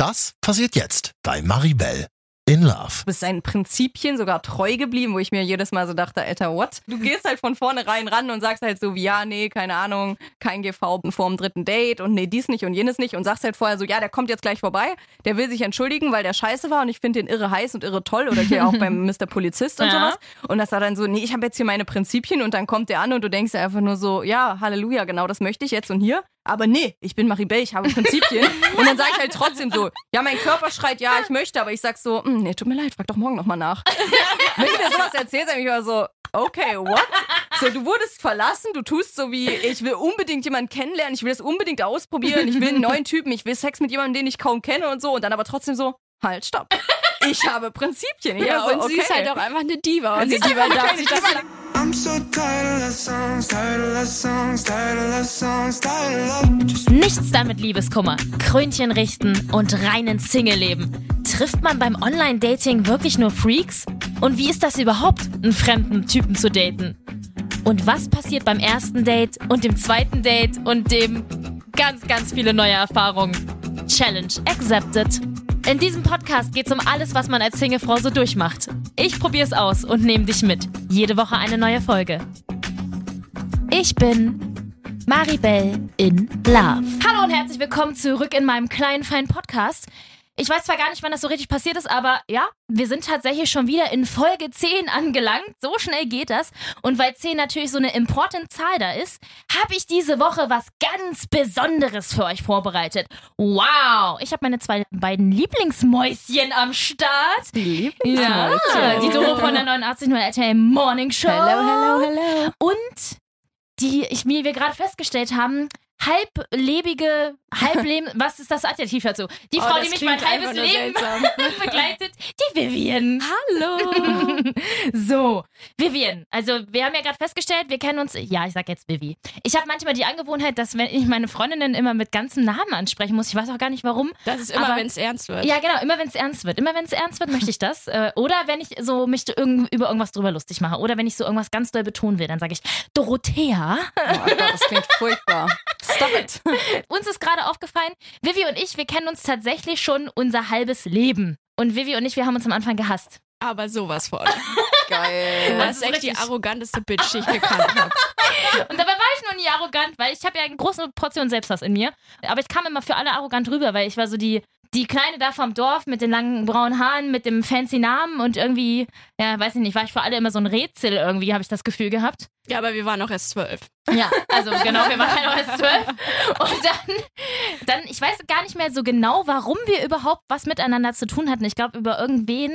Das passiert jetzt bei Maribel in Love. Du bist seinen Prinzipien sogar treu geblieben, wo ich mir jedes Mal so dachte, Alter, what? Du gehst halt von vornherein ran und sagst halt so wie, ja, nee, keine Ahnung, kein GV vor dem dritten Date und nee, dies nicht und jenes nicht und sagst halt vorher so, ja, der kommt jetzt gleich vorbei, der will sich entschuldigen, weil der scheiße war und ich finde den irre heiß und irre toll oder hier auch beim Mr. Polizist und Ja. sowas. Und das war dann so, nee, ich habe jetzt hier meine Prinzipien und dann kommt der an und du denkst einfach nur so, ja, Halleluja, genau das möchte ich jetzt und hier. Aber nee, ich bin Maribel, ich habe Prinzipien. und dann sage ich halt trotzdem so, ja, mein Körper schreit, ja, ich möchte, aber ich sag so, "Hm, nee, tut mir leid, frag doch morgen nochmal nach. Wenn ich mir sowas erzählst, dann bin ich immer so, okay, what? So, du wurdest verlassen, du tust so wie, ich will unbedingt jemanden kennenlernen, ich will das unbedingt ausprobieren, ich will einen neuen Typen, ich will Sex mit jemandem, den ich kaum kenne und so und dann aber trotzdem so, halt, stopp. Ich habe Prinzipien. Ja, so, und okay. sie ist halt auch einfach eine Diva. Und Sie die ist Diva darf sich das Nichts da mit Liebeskummer, Krönchen richten und reinen Single-Leben. Trifft man beim Online-Dating wirklich nur Freaks? Und wie ist das überhaupt, einen fremden Typen zu daten? Und was passiert beim ersten Date und dem zweiten Date und dem ganz, ganz viele neue Erfahrungen? Challenge accepted. In diesem Podcast geht's um alles, was man als Singlefrau so durchmacht. Ich probier's aus und nehme dich mit. Jede Woche eine neue Folge. Ich bin Maribel in Love. Hallo und herzlich willkommen zurück in meinem kleinen, feinen Podcast. Ich weiß zwar gar nicht, wann das so richtig passiert ist, aber ja, wir sind tatsächlich schon wieder in Folge 10 angelangt. So schnell geht das. Und weil 10 natürlich so eine important Zahl da ist, habe ich diese Woche was ganz Besonderes für euch vorbereitet. Wow! Ich habe meine zwei beiden Lieblingsmäuschen am Start. Die Ja, Lieblingsmäuschen. die Doro von der 89.0 RTL Morning Show. Hello, hello, hello. Und die, ich, wie wir gerade festgestellt haben, halblebige, halbleben, was ist das Adjektiv dazu? Die Oh, Frau, die mich mein halbes Leben begleitet, die Vivian. Hallo. so, Vivian, also wir haben ja gerade festgestellt, wir kennen uns, ja, ich sag jetzt Vivi. Ich habe manchmal die Angewohnheit, dass wenn ich meine Freundinnen immer mit ganzem Namen ansprechen muss, ich weiß auch gar nicht warum. Das ist immer, wenn es ernst wird. Ja, genau, immer wenn es ernst wird. Immer wenn es ernst wird, möchte ich das. Äh, Oder wenn ich so mich über irgendwas drüber lustig mache. Oder wenn ich so irgendwas ganz doll betonen will, dann sage ich, Dorothea. Oh Gott, das klingt furchtbar. Stop it. Uns ist gerade aufgefallen, Vivi und ich, wir kennen uns tatsächlich schon unser halbes Leben. Und Vivi und ich, wir haben uns am Anfang gehasst. Aber sowas von. Geil. Das ist echt die arroganteste Bitch, die ich gekannt habe. Und dabei war ich noch nie arrogant, weil ich habe ja eine große Portion Selbsthass in mir. Aber ich kam immer für alle arrogant rüber, weil ich war so die, die Kleine da vom Dorf mit den langen braunen Haaren, mit dem fancy Namen und irgendwie, ja, weiß ich nicht, war ich für alle immer so ein Rätsel irgendwie, habe ich das Gefühl gehabt. Ja, aber wir waren noch erst zwölf. Ja, also genau, wir waren auch erst zwölf. Und dann, dann, ich weiß gar nicht mehr so genau, warum wir überhaupt was miteinander zu tun hatten. Ich glaube, über irgendwen,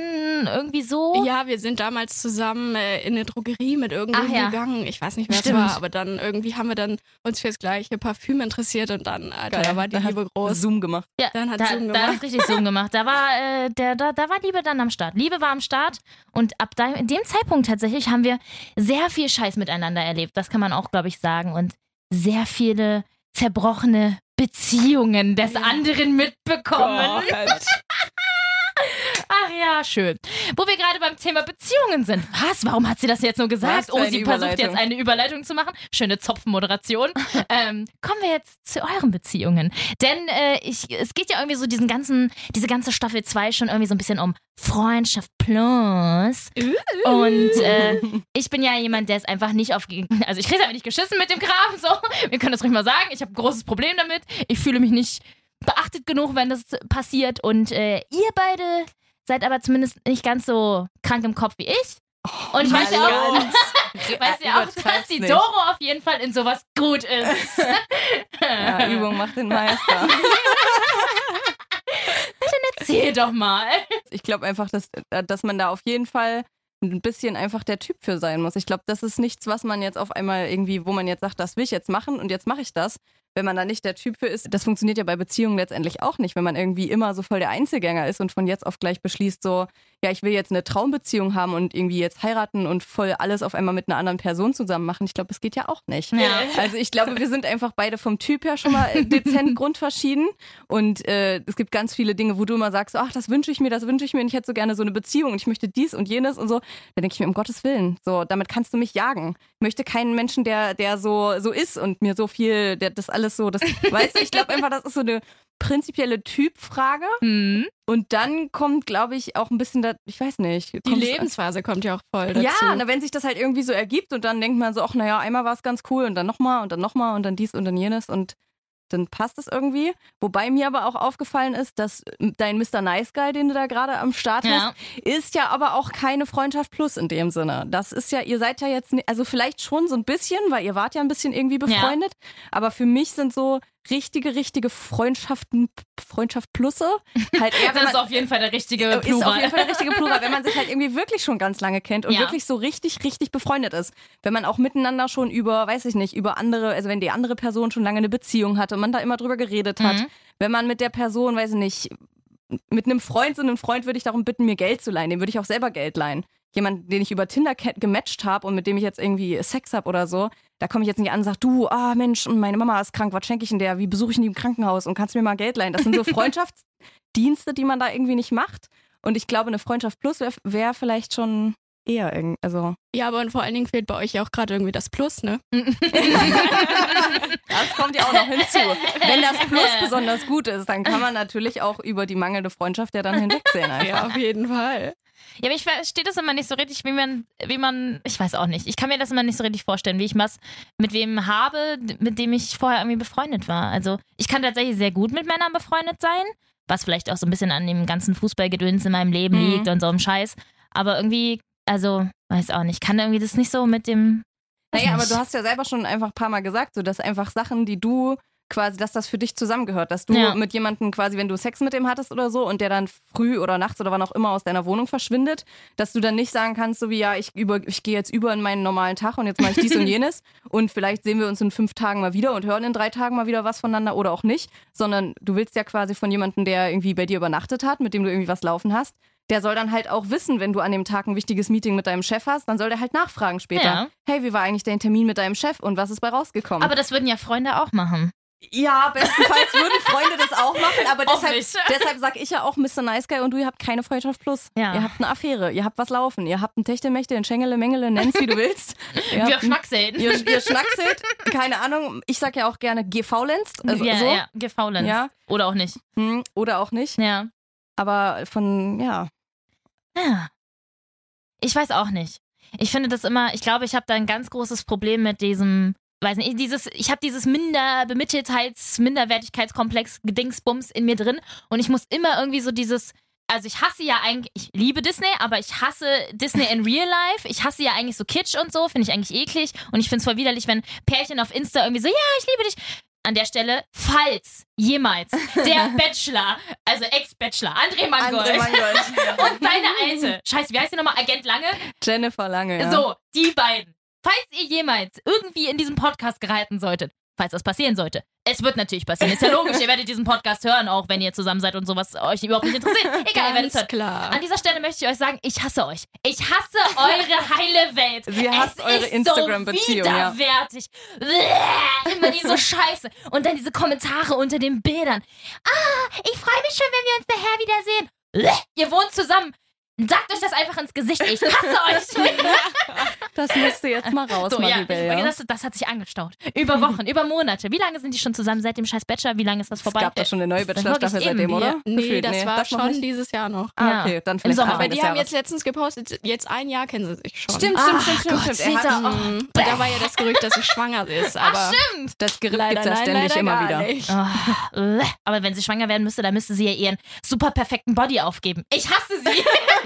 irgendwie so. Ja, wir sind damals zusammen äh, in eine Drogerie mit irgendwem Ach ja. gegangen. Ich weiß nicht, wer es war, aber dann irgendwie haben wir dann uns fürs gleiche Parfüm interessiert und dann, Alter, da war die Da hat Liebe groß. Zoom gemacht. Ja, Dann hat da, Zoom da gemacht. hat richtig Zoom gemacht. Da war, äh, der, da, da war Liebe dann am Start. Liebe war am Start und ab dem Zeitpunkt tatsächlich haben wir sehr viel Scheiß miteinander erlebt. Das kann man auch, glaube ich, sagen. Und sehr viele zerbrochene Beziehungen des anderen mitbekommen. Gott. Ach ja, schön. Wo wir gerade beim Thema Beziehungen sind. Was? Warum hat sie das jetzt nur gesagt? Oh, sie versucht jetzt eine Überleitung zu machen. Schöne Zopfmoderation. ähm, kommen wir jetzt zu euren Beziehungen. Denn äh, ich, es geht ja irgendwie so diesen ganzen, diese ganze Staffel 2 schon irgendwie so ein bisschen um Freundschaft plus. Und äh, ich bin ja jemand, der es einfach nicht auf. Also ich kriege einfach nicht geschissen mit dem Kram. So. Wir können das ruhig mal sagen. Ich habe ein großes Problem damit. Ich fühle mich nicht beachtet genug, wenn das passiert. Und äh, ihr beide seid aber zumindest nicht ganz so krank im Kopf wie ich. Und ich weiß ja auch, weiß ja auch, dass die nicht. Doro auf jeden Fall in sowas gut ist. Ja, Übung macht den Meister. Erzähl doch mal. Ich glaube einfach, dass, äh, dass man da auf jeden Fall ein bisschen einfach der Typ für sein muss. Ich glaube, das ist nichts, was man jetzt auf einmal irgendwie, wo man jetzt sagt, das will ich jetzt machen und jetzt mache ich das. Wenn man da nicht der Typ für ist, das funktioniert ja bei Beziehungen letztendlich auch nicht, wenn man irgendwie immer so voll der Einzelgänger ist und von jetzt auf gleich beschließt, so, ja, ich will jetzt eine Traumbeziehung haben und irgendwie jetzt heiraten und voll alles auf einmal mit einer anderen Person zusammen machen. Ich glaube, das geht ja auch nicht. Ja. Also ich glaube, wir sind einfach beide vom Typ her schon mal dezent grundverschieden. Und äh, es gibt ganz viele Dinge, wo du immer sagst, ach, das wünsche ich mir, das wünsche ich mir und ich hätte so gerne so eine Beziehung und ich möchte dies und jenes und so. Da denke ich mir, um Gottes Willen, so, damit kannst du mich jagen. Ich möchte keinen Menschen, der, der so, so ist und mir so viel, der das alles so, das, weißt du, ich glaube einfach, das ist so eine, prinzipielle Typfrage. Hm. Und dann kommt, glaube ich, auch ein bisschen, da, ich weiß nicht. Die Lebensphase kommt ja auch voll dazu. Ja, na, wenn sich das halt irgendwie so ergibt und dann denkt man so, ach naja, einmal war es ganz cool und dann nochmal und dann nochmal und dann dies und dann jenes und dann passt es irgendwie. Wobei mir aber auch aufgefallen ist, dass dein Mr. Nice Guy, den du da gerade am Start Ja. hast, ist ja aber auch keine Freundschaft plus in dem Sinne. Das ist ja, ihr seid ja jetzt, also vielleicht schon so ein bisschen, weil ihr wart ja ein bisschen irgendwie befreundet, aber für mich sind so richtige, richtige Freundschaften, Freundschaft plusse halt eher, Das ist man, auf jeden Fall der richtige ist auf Plural. jeden Fall der richtige Plural, wenn man sich halt irgendwie wirklich schon ganz lange kennt und Ja. wirklich so richtig, richtig befreundet ist. Wenn man auch miteinander schon über, weiß ich nicht, über andere, also wenn die andere Person schon lange eine Beziehung hatte und man da immer drüber geredet hat. Mhm. Wenn man mit der Person, weiß ich nicht, mit einem Freund, so einem Freund würde ich darum bitten, mir Geld zu leihen. Dem würde ich auch selber Geld leihen. Jemand, den ich über Tinder gematcht habe und mit dem ich jetzt irgendwie Sex habe oder so, da komme ich jetzt nicht an und sage, du, ah Mensch, meine Mama ist krank, was schenke ich denn der? Wie besuche ich denn die im Krankenhaus und kannst du mir mal Geld leihen? Das sind so Freundschaftsdienste, die man da irgendwie nicht macht. Und ich glaube, eine Freundschaft plus wäre wär vielleicht schon eher irgendwie, also Ja, aber und vor allen Dingen fehlt bei euch ja auch gerade irgendwie das Plus, ne? das kommt ja auch noch hinzu. Wenn das Plus besonders gut ist, dann kann man natürlich auch über die mangelnde Freundschaft ja dann hinwegsehen einfach. Ja, auf jeden Fall. Ja, aber ich verstehe das immer nicht so richtig, wie man, wie man, ich weiß auch nicht. Ich kann mir das immer nicht so richtig vorstellen, wie ich was mit wem habe, mit dem ich vorher irgendwie befreundet war. Also ich kann tatsächlich sehr gut mit Männern befreundet sein, was vielleicht auch so ein bisschen an dem ganzen Fußballgedöns in meinem Leben Mhm. liegt und so einem Scheiß. Aber irgendwie, also, weiß auch nicht, kann irgendwie das nicht so mit dem. Naja, aber nicht. du hast ja selber schon einfach ein paar Mal gesagt, so dass einfach Sachen, die du quasi, dass das für dich zusammengehört, dass du Ja. mit jemandem quasi, wenn du Sex mit dem hattest oder so und der dann früh oder nachts oder wann auch immer aus deiner Wohnung verschwindet, dass du dann nicht sagen kannst, so wie ja, ich über, ich gehe jetzt über in meinen normalen Tag und jetzt mache ich dies und jenes und vielleicht sehen wir uns in fünf Tagen mal wieder und hören in drei Tagen mal wieder was voneinander oder auch nicht, sondern du willst ja quasi von jemandem, der irgendwie bei dir übernachtet hat, mit dem du irgendwie was laufen hast, der soll dann halt auch wissen, wenn du an dem Tag ein wichtiges Meeting mit deinem Chef hast, dann soll der halt nachfragen später. Ja. Hey, wie war eigentlich dein Termin mit deinem Chef und was ist bei rausgekommen? Aber das würden ja Freunde auch machen. Ja, bestenfalls würden Freunde das auch machen, aber Auch deshalb, nicht. deshalb sag ich ja auch Mr. Nice Guy und du, ihr habt keine Freundschaft plus. Ja. Ihr habt eine Affäre, ihr habt was laufen, ihr habt ein Techtelmächte, ein Schengele, Mengele, nenn's wie du willst. Ihr, Wir schnackseln. ihr, ihr schnackselt, keine Ahnung, ich sag ja auch gerne gefaulenzt, also ja, so. ja, gefaulenzt. Ja. Oder auch nicht. Hm, oder auch nicht, Ja. aber von, ja. Ja. Ich weiß auch nicht. Ich finde das immer, ich glaube, ich habe da ein ganz großes Problem mit diesem, weiß nicht, dieses, ich habe dieses Minder, Bemitteltheits-, Minderwertigkeitskomplex, Gedingsbums in mir drin und ich muss immer irgendwie so dieses, also ich hasse ja eigentlich, ich liebe Disney, aber ich hasse Disney in real life. Ich hasse ja eigentlich so Kitsch und so, finde ich eigentlich eklig und ich finde es voll widerlich, wenn Pärchen auf Insta irgendwie so, ja, ich liebe dich. An der Stelle, falls jemals der Bachelor, also Ex-Bachelor, André Mangold, André Mangold. und deine Alte, scheiße, wie heißt die nochmal? Agent Lange? Jennifer Lange, ja. So, die beiden. Falls ihr jemals irgendwie in diesem Podcast gehalten solltet, falls das passieren sollte, es wird natürlich passieren. Ist ja logisch, ihr werdet diesen Podcast hören, auch wenn ihr zusammen seid und sowas euch überhaupt nicht interessiert. Egal, werdet es. Ganz klar. An dieser Stelle möchte ich euch sagen, ich hasse euch. Ich hasse eure heile Welt. Sie hasst es eure Instagram-Beziehung, So ja. widerwärtig. Bäh, Immer diese Scheiße. Und dann diese Kommentare unter den Bildern. Ah, ich freue mich schon, wenn wir uns nachher wiedersehen. Ihr wohnt zusammen. Sagt euch das einfach ins Gesicht. Ich hasse euch. Das musste jetzt mal raus, So, Maribel, ja. Das, das hat sich angestaut. Über Wochen, über Monate. Wie lange sind die schon zusammen seit dem scheiß Bachelor? Wie lange ist das Es vorbei? gab doch schon eine neue Das Bachelor-Staffel seitdem, oder? Ja, nee, Gefühlt, das war noch schon nicht? dieses Jahr noch. Ah, okay, dann Im vielleicht Sommer. Anfang Aber die haben jetzt letztens gepostet, jetzt ein Jahr kennen sie sich schon. Stimmt, Ach stimmt, stimmt, stimmt. Gott, stimmt. Er hat. Mhm. Und da war ja das Gerücht, dass sie schwanger ist. Aber Ach, stimmt. das Gerücht leider, gibt's ja ständig leider immer wieder. Oh. Aber wenn sie schwanger werden müsste, dann müsste sie ja ihren super perfekten Body aufgeben. Ich hasse sie.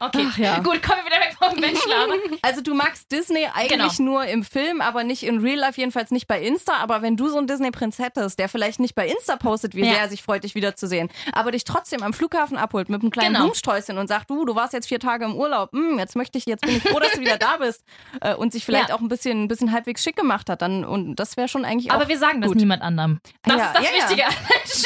okay, Ach ja. gut, kommen wir wieder weg vom Bachelor. Aber Also du magst Disney eigentlich Genau. nur im Film, aber nicht in Real Life, jedenfalls nicht bei Insta. Aber wenn du so einen Disney-Prinz hättest, der vielleicht nicht bei Insta postet, wie Ja. sehr er sich freut, dich wiederzusehen, aber dich trotzdem am Flughafen abholt mit einem kleinen Genau. Blumensträußchen und sagt, du, du warst jetzt vier Tage im Urlaub, hm, jetzt möchte ich, jetzt bin ich froh, dass du wieder da bist äh, und sich vielleicht Ja. auch ein bisschen, ein bisschen halbwegs schick gemacht hat, dann und das wäre schon eigentlich Aber auch wir sagen das gut. niemand anderem. Das Ja, ist das. Wichtige.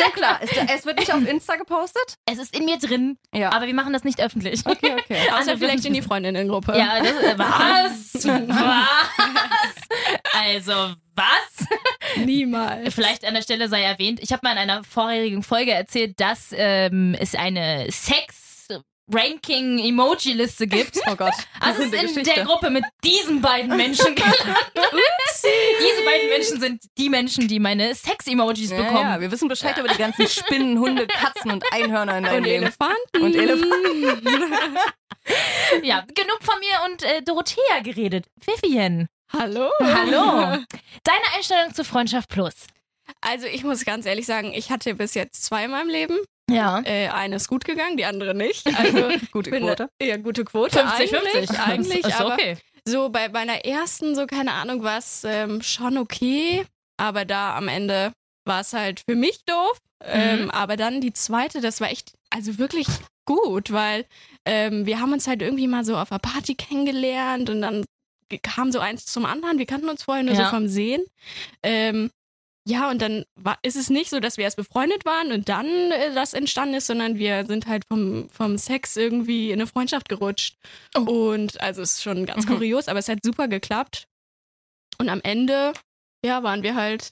Schon klar, es, es wird nicht auf Insta gepostet. Es ist in mir drin, Ja. aber wir machen das nicht öffentlich. okay, okay. Außer Andere vielleicht in die Freundinnengruppe. Ja, das, was? was? Also, was? Niemals. Vielleicht an der Stelle sei erwähnt, ich habe mal in einer vorherigen Folge erzählt, dass ähm, es eine Sex-Ranking-Emoji-Liste gibt. Oh Gott. Also es ist in Geschichte. der Gruppe mit diesen beiden Menschen gelandet. Diese beiden Menschen sind die Menschen, die meine Sex-Emojis Ja, bekommen. ja, wir wissen Bescheid über die ganzen Spinnen, Hunde, Katzen und Einhörner in deinem Und Leben. Elefanten. Und Elefanten. Ja, genug von mir und äh, Dorothea geredet. Vivian, Hallo. hallo. Deine Einstellung zu Freundschaft Plus. Also ich muss ganz ehrlich sagen, ich hatte bis jetzt zwei in meinem Leben. Ja. Äh, eine ist gut gegangen, die andere nicht. Also Gute bin- Quote. Ja, gute Quote. eigentlich, Eigentlich, ist aber okay. So bei meiner ersten, so keine Ahnung, war es ähm, schon okay. Aber da am Ende war es halt für mich doof. Ähm, aber dann die zweite, das war echt, also wirklich gut, weil ähm, wir haben uns halt irgendwie mal so auf einer Party kennengelernt und dann kam so eins zum anderen. Wir kannten uns vorher nur Ja. so vom Sehen. Ähm, ja, und dann war, ist es nicht so, dass wir erst befreundet waren und dann äh, das entstanden ist, sondern wir sind halt vom, vom Sex irgendwie in eine Freundschaft gerutscht. Und also es ist schon ganz Mhm. kurios, aber es hat super geklappt. Und am Ende, ja, waren wir halt,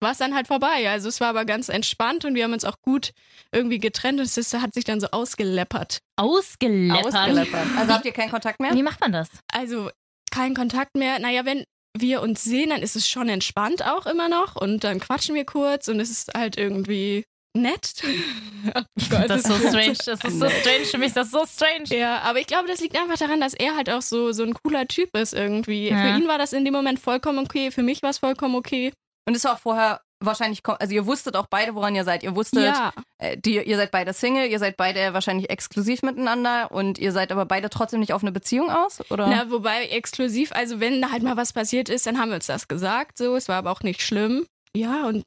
war es dann halt vorbei. Also es war aber ganz entspannt und wir haben uns auch gut irgendwie getrennt und es hat sich dann so ausgeleppert. Ausgeleppert. Ausgeleppert. Also habt ihr keinen Kontakt mehr? Wie macht man das? Also kein Kontakt mehr. Naja, wenn wir uns sehen, dann ist es schon entspannt auch immer noch und dann quatschen wir kurz und es ist halt irgendwie nett. Gott, Das ist so das- strange. Das ist so strange. Für mich ist das so strange. Ja, aber ich glaube, das liegt einfach daran, dass er halt auch so, so ein cooler Typ ist irgendwie. Ja. Für ihn war das in dem Moment vollkommen okay, für mich war es vollkommen okay. Und es war auch vorher wahrscheinlich, also ihr wusstet auch beide, woran ihr seid. Ihr wusstet, Ja, äh, die, ihr seid beide Single, ihr seid beide wahrscheinlich exklusiv miteinander und ihr seid aber beide trotzdem nicht auf eine Beziehung aus, oder? Na, wobei exklusiv, also wenn da halt mal was passiert ist, dann haben wir uns das gesagt, so, es war aber auch nicht schlimm. Ja, und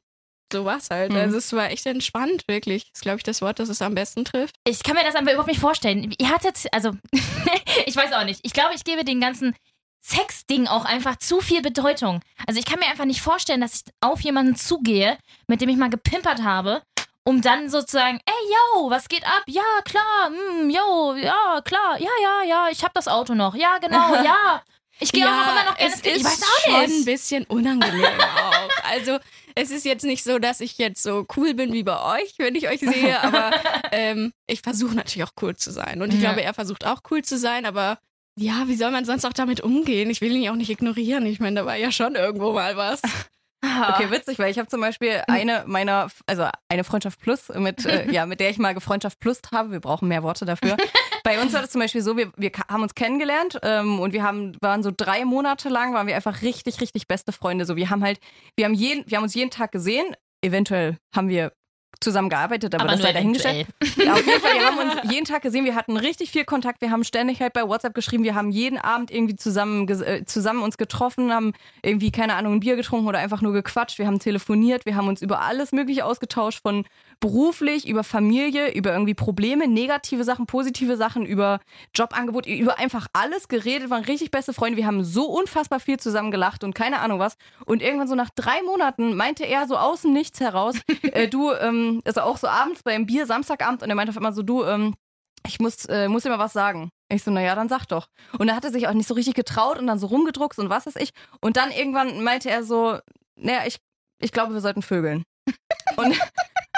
so war's halt. Mhm. Also es war echt entspannt, wirklich. Das ist, glaube ich, das Wort, das es am besten trifft. Ich kann mir das einfach überhaupt nicht vorstellen. Ihr hattet, also, ich weiß auch nicht. Ich glaube, ich gebe den ganzen Sex-Ding auch einfach zu viel Bedeutung. Also ich kann mir einfach nicht vorstellen, dass ich auf jemanden zugehe, mit dem ich mal gepimpert habe, um dann sozusagen, ey, yo, was geht ab? Ja, klar, mm, yo, ja, klar, ja, ja, ja, ich hab das Auto noch. Ja, genau, ja. Ich gehe auch noch immer noch gerne es ist Ich weiß auch schon ein nicht. bisschen unangenehm auch. Also es ist jetzt nicht so, dass ich jetzt so cool bin wie bei euch, wenn ich euch sehe, aber ähm, ich versuche natürlich auch cool zu sein. Und ich Ja. glaube, er versucht auch cool zu sein, aber ja, wie soll man sonst auch damit umgehen? Ich will ihn ja auch nicht ignorieren. Ich meine, da war ja schon irgendwo mal was. Okay, witzig, weil ich habe zum Beispiel eine meiner, also eine Freundschaft Plus, mit, äh, ja, mit der ich mal gefreundschaft Plus habe. Wir brauchen mehr Worte dafür. Bei uns war das zum Beispiel so, wir, wir haben uns kennengelernt ähm, und wir haben, waren so drei Monate lang, waren wir einfach richtig, richtig beste Freunde. So, wir haben halt, wir haben jeden, wir haben uns jeden Tag gesehen. Eventuell haben wir zusammen gearbeitet, aber, das sei dahingestellt. Ja, auf jeden Fall, wir haben uns jeden Tag gesehen, wir hatten richtig viel Kontakt, wir haben ständig halt bei WhatsApp geschrieben, wir haben jeden Abend irgendwie zusammen, äh, zusammen uns getroffen, haben irgendwie, keine Ahnung, ein Bier getrunken oder einfach nur gequatscht, wir haben telefoniert, wir haben uns über alles Mögliche ausgetauscht, von beruflich, über Familie, über irgendwie Probleme, negative Sachen, positive Sachen, über Jobangebot, über einfach alles geredet, waren richtig beste Freunde, wir haben so unfassbar viel zusammen gelacht und keine Ahnung was. Und irgendwann so nach drei Monaten meinte er so aus dem Nichts heraus, äh, du, ähm, also auch so abends beim Bier, Samstagabend, und er meinte auf einmal so, du, ähm, ich muss, äh, muss dir mal was sagen. Ich so, naja, dann sag doch. Und er hatte sich auch nicht so richtig getraut und dann so rumgedruckt und was weiß ich. Und dann irgendwann meinte er so, naja, ich, ich glaube, wir sollten vögeln. Und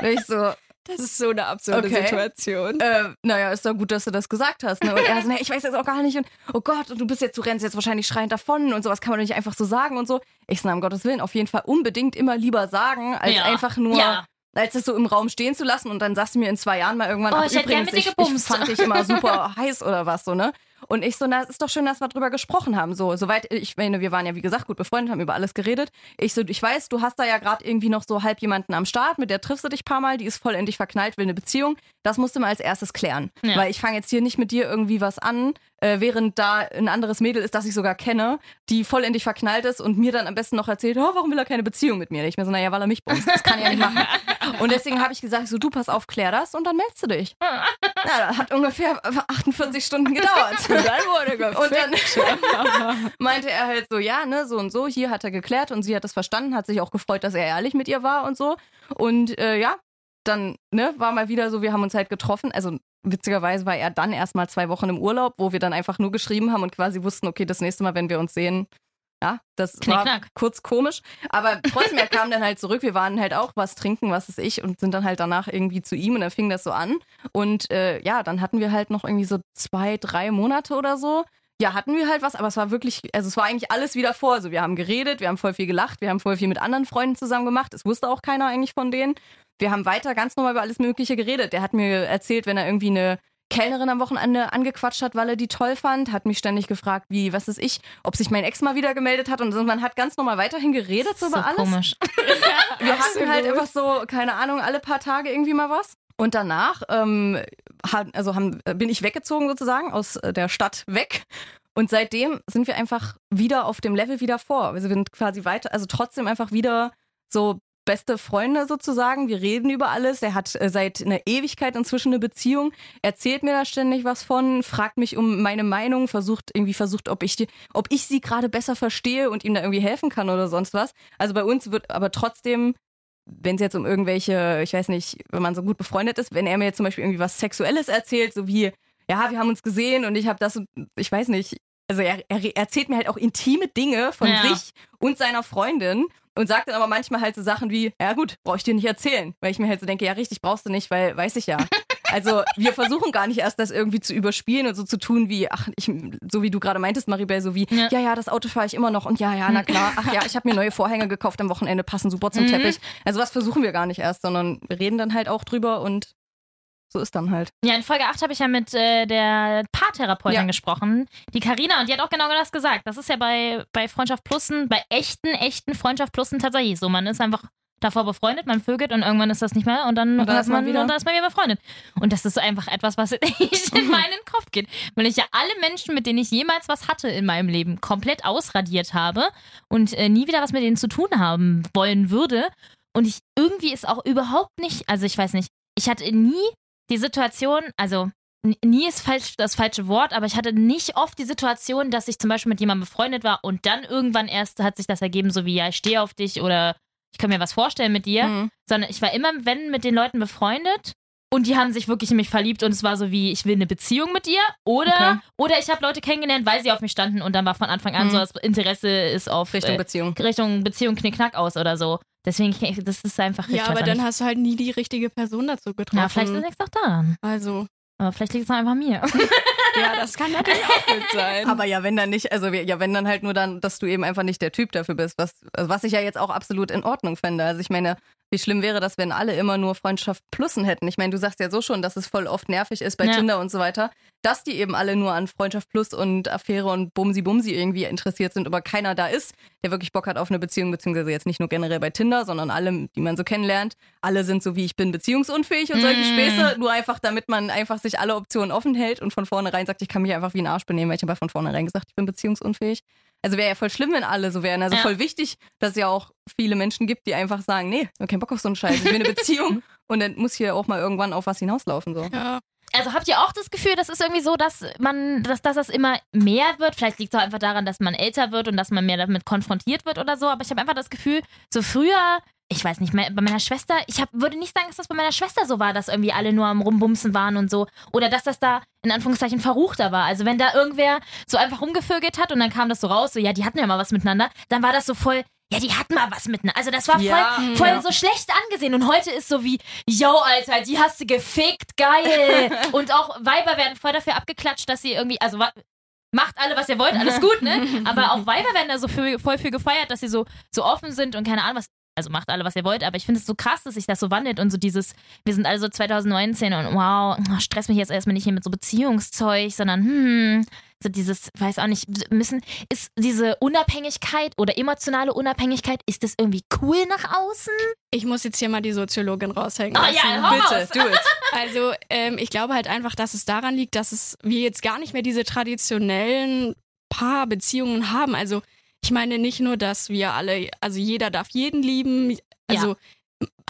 ich so, Das ist so eine absurde Okay. Situation. äh, naja, ist doch gut, dass du das gesagt hast. Ne? Und er so, naja, ich weiß jetzt auch gar nicht. Und oh Gott, und du bist jetzt, du rennst jetzt wahrscheinlich schreiend davon und sowas kann man doch nicht einfach so sagen und so. Ich na, um Gottes Willen, auf jeden Fall unbedingt immer lieber sagen, als Ja. einfach nur Ja. als das so im Raum stehen zu lassen und dann sagst du mir in zwei Jahren mal irgendwann, Oh, ach, ich übrigens, ich, ich fand dich immer super heiß oder was so, ne? Und ich so, na, es ist doch schön, dass wir drüber gesprochen haben. So, soweit, ich meine, wir waren ja wie gesagt gut befreundet, haben über alles geredet. Ich so, ich weiß, du hast da ja gerade irgendwie noch so halb jemanden am Start, mit der triffst du dich paar Mal, die ist voll in dich verknallt, will eine Beziehung. Das musst du mal als erstes klären. Ja. Weil ich fange jetzt hier nicht mit dir irgendwie was an, äh, während da ein anderes Mädel ist, das ich sogar kenne, die voll in dich verknallt ist und mir dann am besten noch erzählt, oh, warum will er keine Beziehung mit mir? Ich mir so, naja, weil er mich bumst. Das kann er ja nicht machen. Und deswegen habe ich gesagt, so, du pass auf, klär das und dann meldest du dich. Ja, das hat ungefähr 48 Stunden gedauert. Und dann wurde Und dann meinte er halt so, ja, ne, so und so, hier hat er geklärt und sie hat das verstanden, hat sich auch gefreut, dass er ehrlich mit ihr war und so. Und äh, ja, dann, ne, war mal wieder so, wir haben uns halt getroffen. Also witzigerweise war er dann erst mal zwei Wochen im Urlaub, wo wir dann einfach nur geschrieben haben und quasi wussten, okay, das nächste Mal, wenn wir uns sehen, ja, das war Knickknack. kurz komisch. Aber trotzdem, er kam dann halt zurück. Wir waren halt auch was trinken, was ist ich, und sind dann halt danach irgendwie zu ihm und dann fing das so an. Und äh, ja, dann hatten wir halt noch irgendwie so zwei, drei Monate oder so. Ja, hatten wir halt was, aber es war wirklich, also es war eigentlich alles wieder vor. Also wir haben geredet, wir haben voll viel gelacht, wir haben voll viel mit anderen Freunden zusammen gemacht. Es wusste auch keiner eigentlich von denen. Wir haben weiter ganz normal über alles Mögliche geredet. Der hat mir erzählt, wenn er irgendwie eine Kellnerin am Wochenende angequatscht hat, weil er die toll fand, hat mich ständig gefragt, wie, was ist ich, ob sich mein Ex mal wieder gemeldet hat und so. man hat ganz normal weiterhin geredet so über alles. komisch. Wir hatten halt einfach so, keine Ahnung, alle paar Tage irgendwie mal was. Und danach ähm, hat, also haben, bin ich weggezogen sozusagen aus äh, der Stadt weg. Und seitdem sind wir einfach wieder auf dem Level wieder vor. Wir sind quasi weiter, also trotzdem einfach wieder so beste Freunde sozusagen. Wir reden über alles. Er hat äh, seit einer Ewigkeit inzwischen eine Beziehung, erzählt mir da ständig was von, fragt mich um meine Meinung, versucht irgendwie versucht, ob ich ob ich sie gerade besser verstehe und ihm da irgendwie helfen kann oder sonst was. Also bei uns wird aber trotzdem wenn es jetzt um irgendwelche, ich weiß nicht, wenn man so gut befreundet ist, wenn er mir jetzt zum Beispiel irgendwie was Sexuelles erzählt, so wie, ja, wir haben uns gesehen und ich habe das, ich weiß nicht, also er, er erzählt mir halt auch intime Dinge von Ja. sich und seiner Freundin und sagt dann aber manchmal halt so Sachen wie, ja gut, brauche ich dir nicht erzählen, weil ich mir halt so denke, ja richtig, brauchst du nicht, weil weiß ich ja. Also wir versuchen gar nicht erst das irgendwie zu überspielen und so zu tun wie, ach, ich, so wie du gerade meintest, Maribel, so wie, Ja. ja, ja, das Auto fahre ich immer noch und ja, ja, na klar, ach ja, ich habe mir neue Vorhänge gekauft am Wochenende, passen super zum Mhm. Teppich. Also was versuchen wir gar nicht erst, sondern wir reden dann halt auch drüber und so ist dann halt. Ja, in Folge 8 habe ich ja mit äh, der Paartherapeutin Ja. gesprochen, die Karina, und die hat auch genau das gesagt. Das ist ja bei, bei Freundschaft Plussen, bei echten, echten Freundschaft Plussen tatsächlich so. Man ist einfach davor befreundet, man vögelt und irgendwann ist das nicht mehr und dann, Und dann ist man wieder- und dann ist man wieder befreundet. Und das ist einfach etwas, was nicht in meinen Kopf geht. Weil ich ja alle Menschen, mit denen ich jemals was hatte in meinem Leben, komplett ausradiert habe und äh, nie wieder was mit denen zu tun haben wollen würde. Und ich irgendwie ist auch überhaupt nicht, also ich weiß nicht, ich hatte nie die Situation, also nie ist falsch das falsche Wort, aber ich hatte nicht oft die Situation, dass ich zum Beispiel mit jemandem befreundet war und dann irgendwann erst hat sich das ergeben, so wie ja, ich stehe auf dich oder ich kann mir was vorstellen mit dir, Mhm. sondern ich war immer, wenn mit den Leuten befreundet und die haben sich wirklich in mich verliebt und es war so wie, ich will eine Beziehung mit dir oder, Okay. oder ich habe Leute kennengelernt, weil sie auf mich standen und dann war von Anfang an Mhm. so, das Interesse ist auf Richtung äh, Beziehung. Richtung Beziehung knickknack aus oder so. Deswegen, das ist einfach ich Ja, aber dann nicht. hast du halt nie die richtige Person dazu getroffen. Ja, vielleicht liegt es auch daran. also, Aber vielleicht liegt es auch einfach mir. ja, das kann natürlich auch gut sein. Aber ja, wenn dann nicht, also ja, wenn dann halt nur dann, dass du eben einfach nicht der Typ dafür bist, was, also was ich ja jetzt auch absolut in Ordnung fände. Also ich meine, wie schlimm wäre das, wenn alle immer nur Freundschaft plussen hätten? Ich meine, du sagst ja so schon, dass es voll oft nervig ist bei Ja. Tinder und so weiter, dass die eben alle nur an Freundschaft plus und Affäre und Bumsi Bumsi irgendwie interessiert sind, aber keiner da ist, der wirklich Bock hat auf eine Beziehung, beziehungsweise jetzt nicht nur generell bei Tinder, sondern alle, die man so kennenlernt. Alle sind so wie ich bin beziehungsunfähig und solche Mm. Späße, nur einfach, damit man einfach sich alle Optionen offen hält und von vornherein sagt, ich kann mich einfach wie ein Arsch benehmen, weil ich habe von vornherein gesagt, ich bin beziehungsunfähig. Also wäre ja voll schlimm, wenn alle so wären. Also Ja. voll wichtig, dass es ja auch viele Menschen gibt, die einfach sagen, nee, ich hab keinen Bock auf so einen Scheiß. Ich will eine Beziehung und dann muss hier auch mal irgendwann auf was hinauslaufen. So. ja. Also habt ihr auch das Gefühl, das ist irgendwie so, dass man, dass, dass das immer mehr wird? Vielleicht liegt es auch einfach daran, dass man älter wird und dass man mehr damit konfrontiert wird oder so. Aber ich habe einfach das Gefühl, so früher, ich weiß nicht, bei meiner Schwester, ich hab, würde nicht sagen, dass das bei meiner Schwester so war, dass irgendwie alle nur am Rumbumsen waren und so. Oder dass das da in Anführungszeichen verruchter war. Also wenn da irgendwer so einfach rumgevögelt hat und dann kam das so raus, so ja, die hatten ja mal was miteinander, dann war das so voll, ja, die hatten mal was miteinander. Also das war voll, Ja, voll ja. so schlecht angesehen. Und heute ist so wie, yo, Alter, die hast du gefickt, geil. und auch Weiber werden voll dafür abgeklatscht, dass sie irgendwie, also macht alle, was ihr wollt, alles gut, ne? Aber auch Weiber werden da so für, voll für gefeiert, dass sie so, so offen sind und keine Ahnung was. Also macht alle, was ihr wollt, aber ich finde es so krass, dass sich das so wandelt und so dieses, wir sind alle so 2019 und wow, stress mich jetzt erstmal nicht hier mit so Beziehungszeug, sondern hm, dieses, weiß auch nicht, müssen, ist diese Unabhängigkeit oder emotionale Unabhängigkeit, ist das irgendwie cool nach außen? Ich muss jetzt hier mal die Soziologin raushängen. Oh lassen. ja, Bitte, do it. Also ähm, ich glaube halt einfach, dass es daran liegt, dass es wir jetzt gar nicht mehr diese traditionellen Paarbeziehungen haben. Also ich meine nicht nur, dass wir alle, also jeder darf jeden lieben. Also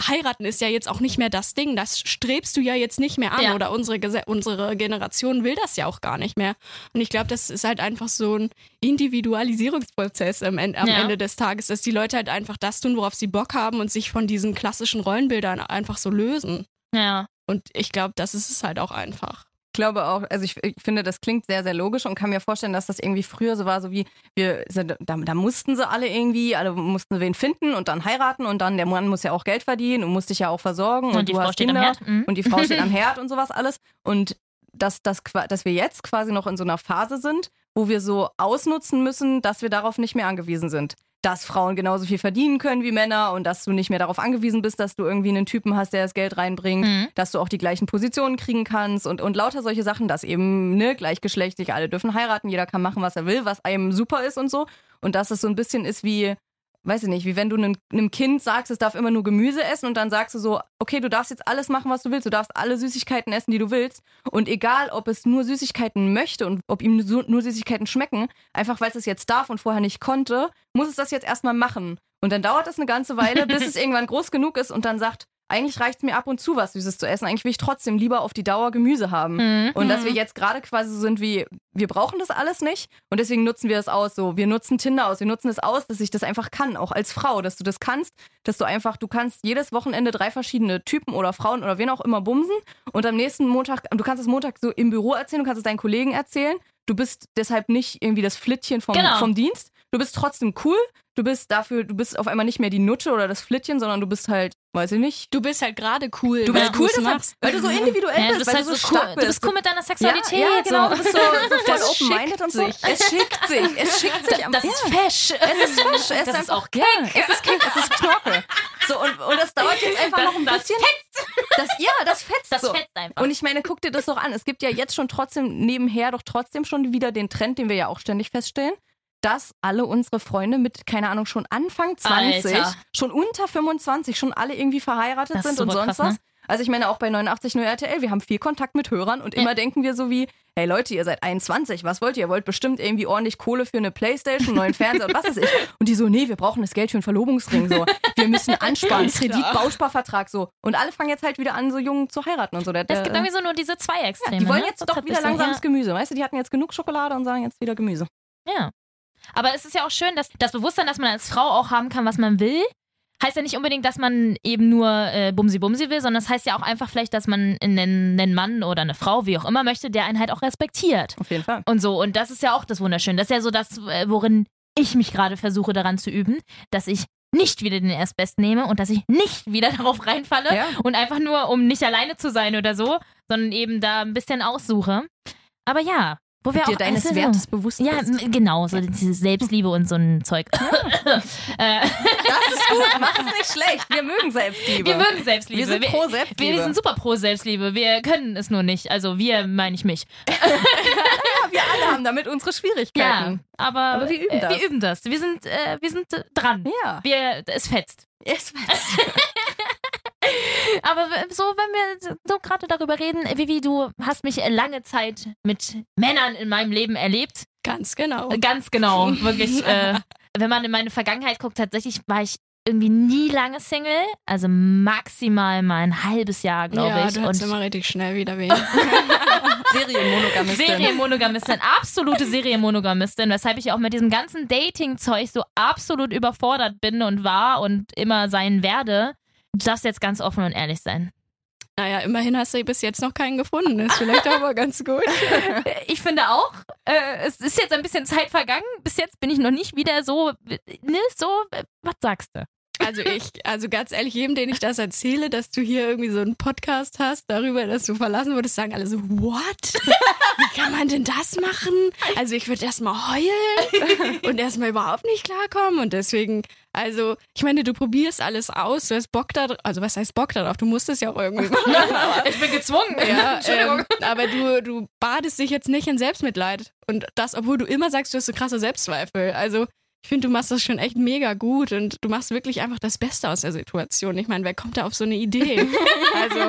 heiraten ist ja jetzt auch nicht mehr das Ding. Das strebst du ja jetzt nicht mehr an Ja. oder unsere, Gese- unsere Generation will das ja auch gar nicht mehr. Und ich glaube, das ist halt einfach so ein Individualisierungsprozess am, Ende, am Ja. Ende des Tages, dass die Leute halt einfach das tun, worauf sie Bock haben und sich von diesen klassischen Rollenbildern einfach so lösen. Ja. Und ich glaube, das ist es halt auch einfach. Ich glaube auch, also ich, ich finde, das klingt sehr, sehr logisch und kann mir vorstellen, dass das irgendwie früher so war, so wie wir, da, da mussten sie alle irgendwie, alle mussten wen finden und dann heiraten und dann der Mann muss ja auch Geld verdienen und muss dich ja auch versorgen und, Und die du Frau hast steht am Kinder Herd. Mhm. und die Frau steht am Herd und sowas alles und dass, dass, dass wir jetzt quasi noch in so einer Phase sind, wo wir so ausnutzen müssen, dass wir darauf nicht mehr angewiesen sind. Dass Frauen genauso viel verdienen können wie Männer und dass du nicht mehr darauf angewiesen bist, dass du irgendwie einen Typen hast, der das Geld reinbringt, Mhm. dass du auch die gleichen Positionen kriegen kannst und, und lauter solche Sachen, dass eben ne, gleichgeschlechtlich alle dürfen heiraten, jeder kann machen, was er will, was einem super ist und so. Und dass es so ein bisschen ist wie, weiß ich nicht, wie wenn du einem, Kind sagst, es darf immer nur Gemüse essen und dann sagst du so, okay, du darfst jetzt alles machen, was du willst, du darfst alle Süßigkeiten essen, die du willst. Und egal, ob es nur Süßigkeiten möchte und ob ihm nur Süßigkeiten schmecken, einfach weil es es jetzt darf und vorher nicht konnte, muss es das jetzt erstmal machen. Und dann dauert es eine ganze Weile, bis es irgendwann groß genug ist und dann sagt, eigentlich reicht es mir ab und zu, was Süßes zu essen. Eigentlich will ich trotzdem lieber auf die Dauer Gemüse haben. Mhm. Und dass wir jetzt gerade quasi so sind wie, wir brauchen das alles nicht und deswegen nutzen wir es aus. So, wir nutzen Tinder aus, wir nutzen es aus, dass ich das einfach kann, auch als Frau, dass du das kannst, dass du einfach, du kannst jedes Wochenende drei verschiedene Typen oder Frauen oder wen auch immer bumsen und am nächsten Montag, du kannst es Montag so im Büro erzählen, du kannst es deinen Kollegen erzählen. Du bist deshalb nicht irgendwie das Flittchen vom, Genau. vom Dienst. Du bist trotzdem cool. Du bist dafür, du bist auf einmal nicht mehr die Nutte oder das Flittchen, sondern du bist halt, weiß ich nicht, Du bist halt gerade cool. Du bist cool, du's deshalb, machst. weil du so individuell Ja, du bist, bist weil halt du so stark cool. bist. Du bist cool mit deiner Sexualität. Ja, ja genau. Du bist so, so voll Das open-minded und so. Es schickt sich. Es schickt sich. am- Das ja. ist fesch. Es ist fesch. Es Das ist auch ja, Es ist Kick. Es ist Knorke. So, und, und das dauert jetzt einfach Das- noch ein das bisschen. Das, ja, das fetzt Das so. fetzt einfach. Und ich meine, guck dir das doch an. Es gibt ja jetzt schon trotzdem nebenher doch trotzdem schon wieder den Trend, den wir ja auch ständig feststellen, dass alle unsere Freunde mit, keine Ahnung, schon Anfang 20, Alter. schon unter 25, schon alle irgendwie verheiratet Das sind und sonst krass, was. ne? Also ich meine auch bei 89.0 RTL, wir haben viel Kontakt mit Hörern und Ja. immer denken wir so wie, hey Leute, ihr seid 21, was wollt ihr? Ihr wollt bestimmt irgendwie ordentlich Kohle für eine Playstation, einen neuen Fernseher und was weiß ich. Und die so, nee, wir brauchen das Geld für einen Verlobungsring, so. Wir müssen ansparen, Kredit, Bausparvertrag, so. Und alle fangen jetzt halt wieder an, so jung zu heiraten und so. Der, Es der, gibt irgendwie so nur diese zwei Extreme. die wollen ne? jetzt So doch wieder so, langsam ja. Gemüse, weißt du? Die hatten jetzt genug Schokolade und sagen jetzt wieder Gemüse. Ja. Aber es ist ja auch schön, dass das Bewusstsein, dass man als Frau auch haben kann, was man will, heißt ja nicht unbedingt, dass man eben nur äh, Bumsi Bumsi will, sondern es heißt ja auch einfach vielleicht, dass man einen, einen Mann oder eine Frau, wie auch immer, möchte, der einen halt auch respektiert. Auf jeden Fall. Und so. Und das ist ja auch das Wunderschöne. Das ist ja so das, äh, worin ich mich gerade versuche daran zu üben, dass ich nicht wieder den Erstbest nehme und dass ich nicht wieder darauf reinfalle Ja. und einfach nur, um nicht alleine zu sein oder so, sondern eben da ein bisschen aussuche. Aber ja, wo wir Dir auch deines also, Wertes bewusst Ja, bist. m- genau, so diese Selbstliebe und so ein Zeug. äh, Das ist gut, mach es nicht schlecht. Wir mögen Selbstliebe. wir mögen Selbstliebe. Wir sind pro Selbstliebe. Wir, wir sind super pro Selbstliebe. Wir können es nur nicht. Also wir meine ich mich. ja, wir alle haben damit unsere Ja, Schwierigkeiten. aber, Aber wir üben äh, das. Wir üben das. Wir sind, äh, wir sind dran. Ja. Wir, es fetzt. Es Aber so, wenn wir so gerade darüber reden, Vivi, du hast mich lange Zeit mit Männern in meinem Leben erlebt. Ganz genau. Ganz genau, wirklich. äh, wenn man in meine Vergangenheit guckt, tatsächlich war ich irgendwie nie lange Single. Also maximal mal ein halbes Jahr, glaube ja, ich. du Und immer richtig schnell wieder wen. Serienmonogamistin. Serienmonogamistin, absolute Serienmonogamistin, weshalb ich auch mit diesem ganzen Dating-Zeug so absolut überfordert bin und war und immer sein werde. Du darfst jetzt ganz offen und ehrlich sein. Naja, immerhin hast du bis jetzt noch keinen gefunden. Ist vielleicht aber ganz gut. Ich finde auch, äh, es ist jetzt ein bisschen Zeit vergangen. Bis jetzt bin ich noch nicht wieder so, ne, so, äh, was sagst du? Also ich, also ganz ehrlich, jedem, den ich das erzähle, dass du hier irgendwie so einen Podcast hast darüber, dass du verlassen wurdest, sagen alle so, what? Wie kann man denn das machen? Also ich würde erstmal heulen und erstmal überhaupt nicht klarkommen und deswegen, also ich meine, du probierst alles aus, du hast Bock da, also was heißt Bock darauf? Du musst es ja auch irgendwie machen. Ich bin gezwungen. Ja, Entschuldigung. ähm, aber du, du badest dich jetzt nicht in Selbstmitleid. Und das, obwohl du immer sagst, du hast so krasse Selbstzweifel. Also, ich finde, du machst das schon echt mega gut und du machst wirklich einfach das Beste aus der Situation. Ich meine, wer kommt da auf so eine Idee? Also,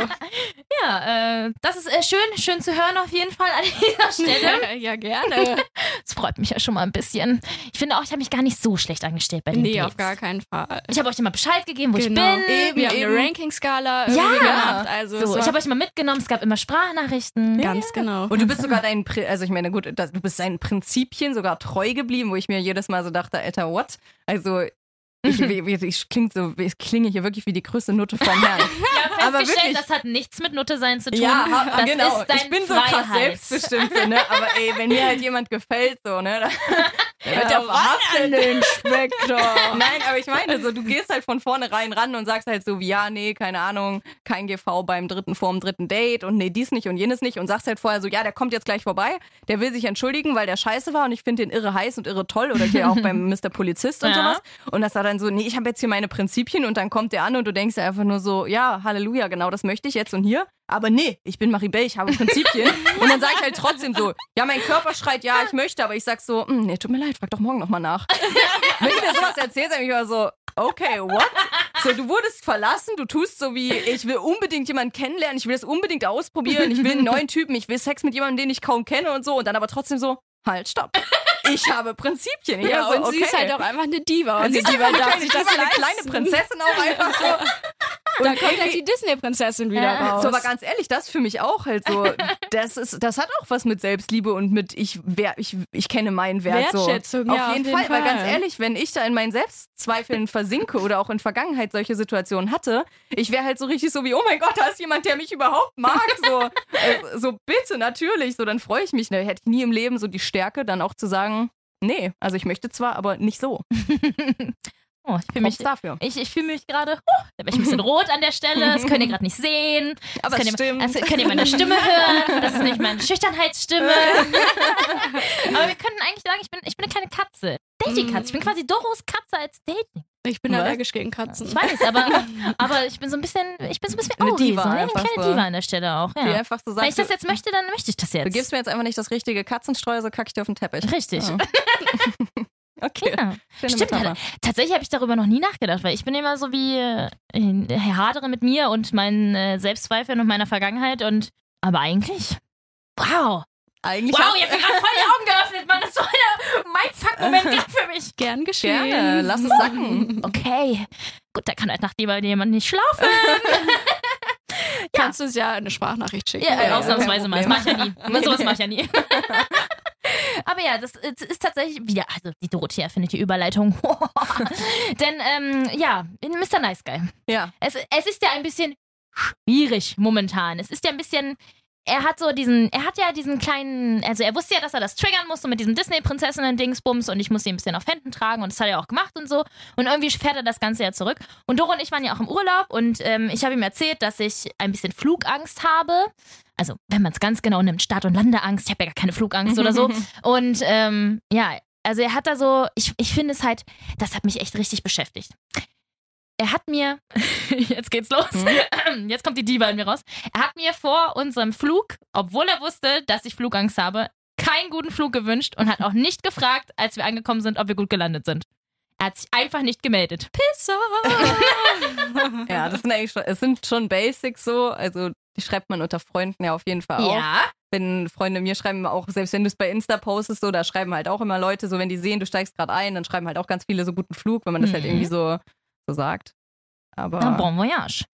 Ja, äh, das ist äh, schön, schön zu hören auf jeden Fall an dieser Stelle. ja, gerne. Das freut mich ja schon mal ein bisschen. Ich finde auch, ich habe mich gar nicht so schlecht angestellt bei den Nee, Dates. auf gar keinen Fall. Ich habe euch immer Bescheid gegeben, wo Genau. ich bin. Eben, Wir haben eben. eine Ranking-Skala Ja. gemacht. Also, So, ich habe euch mal mitgenommen, es gab immer Sprachnachrichten. ganz genau. Und du bist sogar deinen, also ich meine, gut, du bist deinen Prinzipien sogar treu geblieben, wo ich mir jedes Mal so dachte, Alter, what? Also, ich, ich, ich, ich, klingt so, ich klinge hier wirklich wie die größte Nutte vom Herrn. Haben Aber wirklich- das hat nichts mit Nutte sein zu tun. Ja, ha, das genau. ist ich bin so krass Freiheit. selbstbestimmt, so, ne? Aber ey, wenn mir halt jemand gefällt, so, ne? Dann, Der wird ja verhaftet. Inspektor. Nein, aber ich meine, so du gehst halt von vornherein ran und sagst halt so wie ja, nee, keine Ahnung, kein GV beim dritten vor dem dritten Date und nee, dies nicht und jenes nicht und sagst halt vorher so, ja, der kommt jetzt gleich vorbei, der will sich entschuldigen, weil der scheiße war und ich finde den irre heiß und irre toll oder hier auch beim Mr. Polizist und Ja. sowas. Und das war dann so, nee, ich habe jetzt hier meine Prinzipien und dann kommt der an und du denkst einfach nur so, ja, Halleluja, genau das möchte ich jetzt und hier. Aber nee, ich bin Maribel, ich habe Prinzipien. und dann sage ich halt trotzdem so, ja, mein Körper schreit, ja, ich möchte, aber ich sag so, "Hm, nee, tut mir leid, frag doch morgen nochmal nach. Wenn du mir sowas erzählst, dann bin ich immer so, okay, what? So, du wurdest verlassen, du tust so wie, ich will unbedingt jemanden kennenlernen, ich will das unbedingt ausprobieren, ich will einen neuen Typen, ich will Sex mit jemandem, den ich kaum kenne und so und dann aber trotzdem so, halt, stopp. Ich habe Prinzipien. Ja, so, und okay. sie ist halt auch einfach eine Diva. Und sie die ist Diva einfach darf eine sich kleine, eine kleine. Prinzessin auch einfach so. Da kommt halt die Disney-Prinzessin wieder Ja. raus. So, aber ganz ehrlich, das für mich auch halt so. Das ist, das hat auch was mit Selbstliebe und mit ich, wer, ich, ich kenne meinen Wert so. Wertschätzung, auf ja, jeden auf Fall, jeden weil Fall. ganz ehrlich, wenn ich da in meinen Selbstzweifeln versinke oder auch in Vergangenheit solche Situationen hatte, ich wäre halt so richtig so wie, oh mein Gott, da ist jemand, der mich überhaupt mag. So, äh, so bitte, natürlich. So, dann freue ich mich. Ne? Hätte ich nie im Leben so die Stärke, dann auch zu sagen, nee, also ich möchte zwar, aber nicht so. Oh, ich fühle mich, dafür. ich, ich fühle mich gerade, huh, da bin ich ein bisschen rot an der Stelle. Das könnt ihr gerade nicht sehen. Aber das könnt, ihr, stimmt. das könnt ihr meine Stimme hören. Das ist nicht meine Schüchternheitsstimme. Aber wir könnten eigentlich sagen, ich bin, ich bin eine kleine Katze. Dating-Katze. Ich bin quasi Doros Katze als Dating. ich bin Was? allergisch gegen Katzen. Ich weiß, aber, aber ich bin so ein bisschen, ich bin so ein bisschen Eine Auri, Diva so, ne? Eine kleine so. Diva an der Stelle auch. Die Ja. einfach so Wenn sagt, ich das jetzt möchte, dann möchte ich das jetzt. du gibst mir jetzt einfach nicht das richtige Katzenstreu, so kacke ich dir auf den Teppich. Richtig. Ja. Okay. Ja. Stimmt, Metapher. Tatsächlich habe ich darüber noch nie nachgedacht, weil ich bin immer so wie äh, äh, hadere mit mir und meinen äh, Selbstzweifeln und meiner Vergangenheit und aber eigentlich wow. Eigentlich Wow, ihr habt mir gerade voll die Augen geöffnet, Mann. Das ist so ein Mindfuck-Moment gerade für mich. Gern geschehen. Gerne, lass es sacken. Okay. Gut, da kann halt nach lieber jemand nicht schlafen. Kannst du uns ja eine Sprachnachricht schicken. Ja, ja, ausnahmsweise mal. Das mache ich ja nie. Sowas mache ich ja nie. Aber ja, das ist ist tatsächlich wieder, also die Dorothea findet die Überleitung. Denn, ähm, ja, Mr. Nice Guy. Ja. Es, es ist ja ein bisschen schwierig momentan. Es ist ja ein bisschen. Er hat so diesen, er hat ja diesen kleinen, also er wusste ja, dass er das triggern musste mit diesem Disney-Prinzessinnen-Dingsbums und ich musste ihn ein bisschen auf Händen tragen und das hat er auch gemacht und so. Und irgendwie fährt er das Ganze ja zurück. Und Doro und ich waren ja auch im Urlaub und ähm, ich habe ihm erzählt, dass ich ein bisschen Flugangst habe. Also, wenn man es ganz genau nimmt, Start- und Landeangst. Ich habe ja gar keine Flugangst oder so. Und ähm, ja, also er hat da so, ich, ich finde es halt, das hat mich echt richtig beschäftigt. Er hat mir, jetzt geht's los, jetzt kommt die Diva in mir raus. Er hat mir vor unserem Flug, obwohl er wusste, dass ich Flugangst habe, keinen guten Flug gewünscht und hat auch nicht gefragt, als wir angekommen sind, ob wir gut gelandet sind. Er hat sich einfach nicht gemeldet. Pisser. Ja, das sind eigentlich schon, es sind schon Basics so. Also, die schreibt man unter Freunden ja auf jeden Fall auch. Ja. Wenn Freunde mir schreiben, auch selbst wenn du es bei Insta postest, so, da schreiben halt auch immer Leute, so wenn die sehen, du steigst gerade ein, dann schreiben halt auch ganz viele so guten Flug, wenn man das halt Mhm. irgendwie so, so sagt. Aber Na, bon voyage.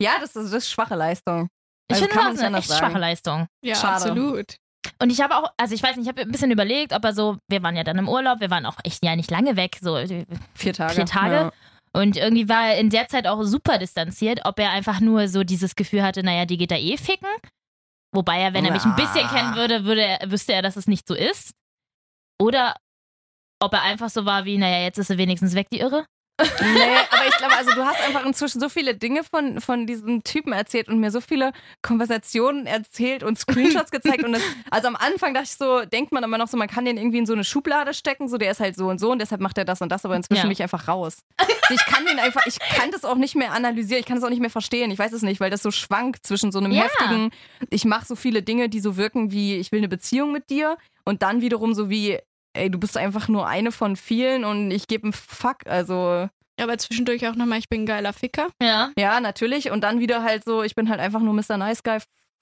ja, das ist, das ist schwache Leistung. Ich Also finde, das eine echt sagen. schwache Leistung. Ja, Schade. absolut. Und ich habe auch, also ich weiß nicht, ich habe ein bisschen überlegt, ob er so, wir waren ja dann im Urlaub, wir waren auch echt ja nicht lange weg, so Vier Tage. Vier Tage? Ja. Und irgendwie war er in der Zeit auch super distanziert, ob er einfach nur so dieses Gefühl hatte, naja, die geht da eh ficken. Wobei er, wenn er mich ein bisschen kennen würde, würde er, wüsste er, dass es nicht so ist. Oder ob er einfach so war wie, naja, jetzt ist sie wenigstens weg, die Irre. Nee, aber ich glaube, also du hast einfach inzwischen so viele Dinge von, von diesem Typen erzählt und mir so viele Konversationen erzählt und Screenshots gezeigt. Und das, also am Anfang dachte ich so, denkt man immer noch so, man kann den irgendwie in so eine Schublade stecken, so der ist halt so und so und deshalb macht er das und das, aber inzwischen Ja. bin ich einfach raus. Ich kann den einfach, ich kann das auch nicht mehr analysieren, ich kann das auch nicht mehr verstehen. Ich weiß es nicht, weil das so schwankt zwischen so einem Ja. heftigen, ich mache so viele Dinge, die so wirken wie, ich will eine Beziehung mit dir und dann wiederum so wie, ey, du bist einfach nur eine von vielen und ich gebe einen Fuck, also Ja, aber zwischendurch auch nochmal, ich bin ein geiler Ficker. Ja. ja, natürlich. Und dann wieder halt so, ich bin halt einfach nur Mr. Nice Guy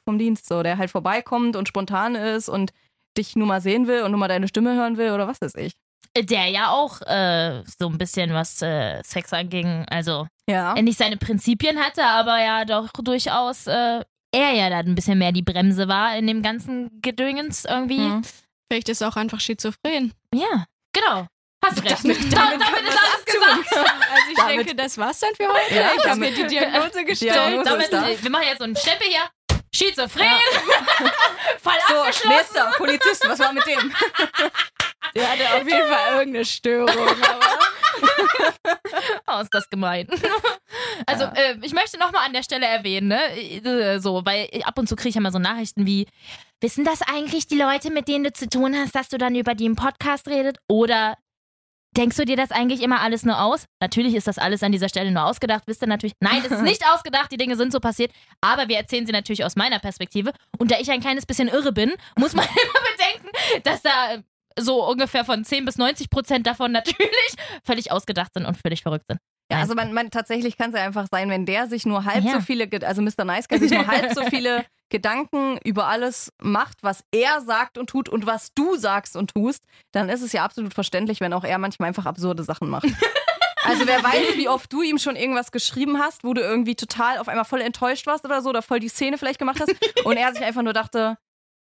vom Dienst, so, der halt vorbeikommt und spontan ist und dich nur mal sehen will und nur mal deine Stimme hören will oder was weiß ich. Der ja auch äh, so ein bisschen was äh, Sex anging, also Ja. er nicht seine Prinzipien hatte, aber ja doch durchaus äh, er ja dann ein bisschen mehr die Bremse war in dem ganzen Gedöngens irgendwie. Mhm. Vielleicht ist er auch einfach schizophren. Ja, genau. Hast recht. Damit- Da- damit damit ist alles gesagt. Also ich Damit- denke, das war's dann für heute. Ja, ich habe mir die Diagnose gestellt. Ja, damit, wir machen jetzt so einen Stempel hier. Schizophren. Fall So, abgeschlossen. nächster Polizist, was war mit dem? Der hatte auf jeden Fall irgendeine Störung. Oh, ist das gemein. Also, Ja. äh, ich möchte nochmal an der Stelle erwähnen, ne? äh, So, weil ab und zu kriege ich ja mal so Nachrichten wie: Wissen das eigentlich die Leute, mit denen du zu tun hast, dass du dann über die im Podcast redet? Oder denkst du dir das eigentlich immer alles nur aus? Natürlich ist das alles an dieser Stelle nur ausgedacht, wisst ihr natürlich. Nein, das ist nicht ausgedacht, die Dinge sind so passiert, aber wir erzählen sie natürlich aus meiner Perspektive. Und da ich ein kleines bisschen irre bin, muss man immer bedenken, dass da so ungefähr von 10 bis 90 Prozent davon natürlich völlig ausgedacht sind und völlig verrückt sind. Ja, also man, man tatsächlich kann es ja einfach sein, wenn der sich nur halb Ja. so viele, also Mr. Nice Guy sich nur halb so viele Gedanken über alles macht, was er sagt und tut und was du sagst und tust, dann ist es ja absolut verständlich, wenn auch er manchmal einfach absurde Sachen macht. Also wer weiß, wie oft du ihm schon irgendwas geschrieben hast, wo du irgendwie total auf einmal voll enttäuscht warst oder so oder voll die Szene vielleicht gemacht hast und er sich einfach nur dachte,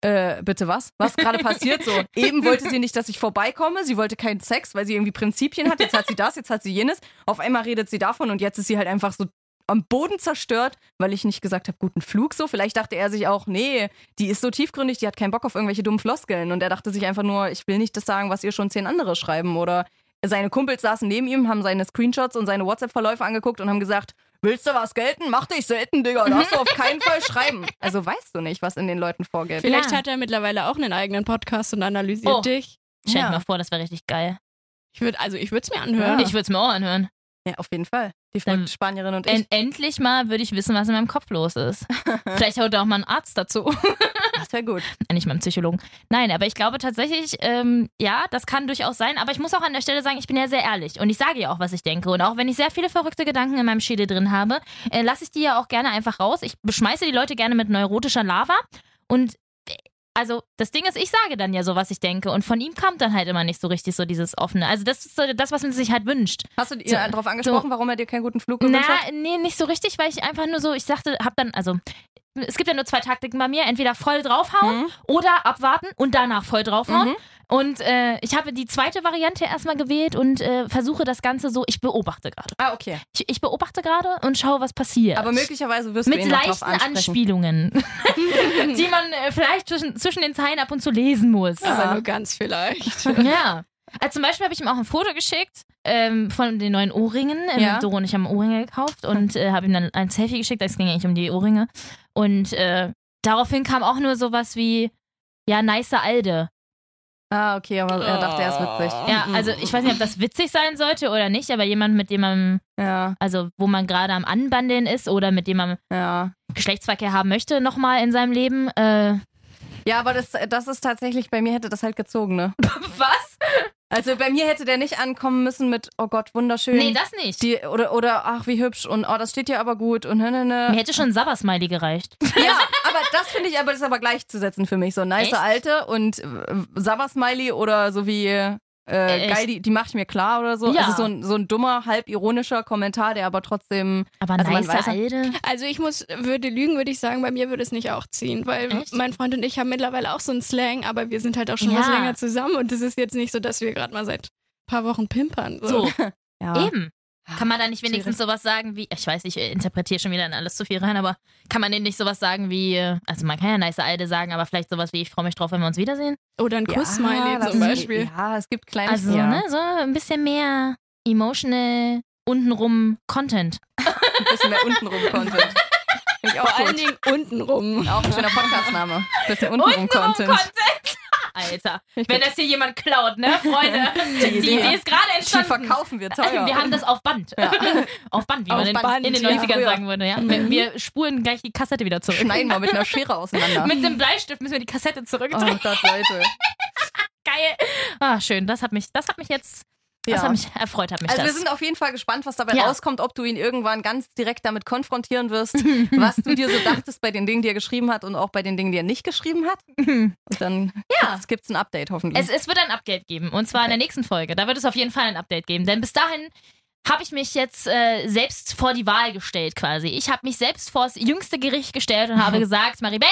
äh, bitte was? Was gerade passiert so? Eben wollte sie nicht, dass ich vorbeikomme. Sie wollte keinen Sex, weil sie irgendwie Prinzipien hat. Jetzt hat sie das, jetzt hat sie jenes. Auf einmal redet sie davon und jetzt ist sie halt einfach so am Boden zerstört, weil ich nicht gesagt habe, guten Flug so. Vielleicht dachte er sich auch, nee, die ist so tiefgründig, die hat keinen Bock auf irgendwelche dummen Floskeln. Und er dachte sich einfach nur, ich will nicht das sagen, was ihr schon zehn andere schreiben. Oder seine Kumpels saßen neben ihm, haben seine Screenshots und seine WhatsApp-Verläufe angeguckt und haben gesagt, willst du was gelten? Mach dich selten, Digga. Darfst du auf keinen Fall schreiben. Also weißt du nicht, was in den Leuten vorgeht. vielleicht Ja. hat er mittlerweile auch einen eigenen Podcast und analysiert Oh. dich. Stell Ja. dir mal vor, das wäre richtig geil. Ich würde, also ich würde es mir anhören. Ich würde es mir auch anhören. Ja, auf jeden Fall. Die verrückte Dann- Spanierin und ich. En endlich mal würde ich wissen, was in meinem Kopf los ist. Vielleicht holt er auch mal einen Arzt dazu. Das wäre gut. Nicht mal einen Psychologen. Nein, aber ich glaube tatsächlich, ähm, ja, das kann durchaus sein. Aber ich muss auch an der Stelle sagen, ich bin ja sehr ehrlich. Und ich sage ja auch, was ich denke. Und auch wenn ich sehr viele verrückte Gedanken in meinem Schädel drin habe, äh, lasse ich die ja auch gerne einfach raus. Ich beschmeiße die Leute gerne mit neurotischer Lava. Und äh, also das Ding ist, ich sage dann ja so, was ich denke. Und von ihm kommt dann halt immer nicht so richtig so dieses Offene. Also das ist so das, was man sich halt wünscht. Hast du ihn So, darauf angesprochen, warum er dir keinen guten Flug gewünscht Na, hat? nee, nicht so richtig, weil ich einfach nur so, ich sagte, hab dann, also, es gibt ja nur zwei Taktiken bei mir, entweder voll draufhauen Mhm. oder abwarten und danach voll draufhauen. Mhm. Und äh, ich habe die zweite Variante erstmal gewählt und äh, versuche das Ganze so, ich beobachte gerade. Ah, okay. Ich, ich beobachte gerade und schaue, was passiert. Aber möglicherweise wirst du mit ihn noch drauf leichten ansprechen. Anspielungen, die man äh, vielleicht zwischen, zwischen den Zeilen ab und zu lesen muss. Aber nur ganz vielleicht. Ja. Also zum Beispiel habe ich ihm auch ein Foto geschickt ähm, von den neuen Ohrringen. Ähm, Ja. Doro und ich haben Ohrringe gekauft und äh, habe ihm dann ein Selfie geschickt. Es ging eigentlich um die Ohrringe. Und äh, daraufhin kam auch nur sowas wie, ja, nice Alde. Ah, okay, aber er dachte, er ist witzig. Ja, also ich weiß nicht, ob das witzig sein sollte oder nicht, aber jemand, mit dem man, Ja, also wo man gerade am Anbandeln ist oder mit dem man ja. Geschlechtsverkehr haben möchte nochmal in seinem Leben. Äh, Ja, aber das, das ist tatsächlich, bei mir hätte das halt gezogen, ne? was? Also bei mir hätte der nicht ankommen müssen mit, oh Gott, wunderschön. Nee, das nicht. die, oder, oder, ach, wie hübsch und oh, das steht dir aber gut und ne, ne, Mir ne. hätte schon ein Sabbersmiley gereicht. Ja, aber das finde ich aber, das ist aber gleichzusetzen für mich. So nice Echt? alte und äh, Sabber-Smiley oder so wie, äh, Echt? geil, die, die mache ich mir klar oder so. Ja. Also so ein, so ein dummer, halb ironischer Kommentar, der aber trotzdem Aber Also man nice weiß Alde. Also ich muss, würde lügen, würde ich sagen, bei mir würde es nicht auch ziehen, weil Echt? mein Freund und ich haben mittlerweile auch so einen Slang, aber wir sind halt auch schon Ja. was länger zusammen und es ist jetzt nicht so, dass wir gerade mal seit ein paar Wochen pimpern. So, ja. eben. Kann man da nicht wenigstens sowas sagen wie, ich weiß, ich äh, interpretiere schon wieder in alles zu viel rein, aber kann man denen nicht sowas sagen wie, äh, also man kann ja nice Alde sagen, aber vielleicht sowas wie, ich freue mich drauf, wenn wir uns wiedersehen? Oder ein Kuss-Smiley das- zum Beispiel. Ja, es gibt kleine Also, ja, ne, so ein bisschen mehr emotional untenrum Content. ein bisschen mehr untenrum Content. Finde ich auch Vor allen. Dingen untenrum. Auch ein schöner Podcast-Name. Bisschen untenrum Content. Alter, wenn das hier jemand klaut, ne, Freunde? Die, Die Idee ist gerade Die entstanden. verkaufen wir teuer. Wir haben das auf Band. auf Band, wie Auf man in, Band, in den ja, 90ern früher. sagen würde. Ja. Wir, wir spulen gleich die Kassette wieder zurück. Schneiden wir mit einer Schere auseinander. Mit dem Bleistift müssen wir die Kassette Oh zurückdrehen. Gott, Leute. Geil. Ah, schön. Das hat mich, das hat mich jetzt, das Ja. hat mich erfreut, hat mich Also wir das. sind auf jeden Fall gespannt, was dabei Ja. rauskommt, ob du ihn irgendwann ganz direkt damit konfrontieren wirst, was du dir so dachtest bei den Dingen, die er geschrieben hat und auch bei den Dingen, die er nicht geschrieben hat. Und dann Ja. gibt es ein Update hoffentlich. Es, es wird ein Update geben. Und zwar in der nächsten Folge. Da wird es auf jeden Fall ein Update geben. Denn bis dahin habe ich mich jetzt äh, selbst vor die Wahl gestellt quasi. Ich habe mich selbst vor das jüngste Gericht gestellt und habe gesagt, Maribel,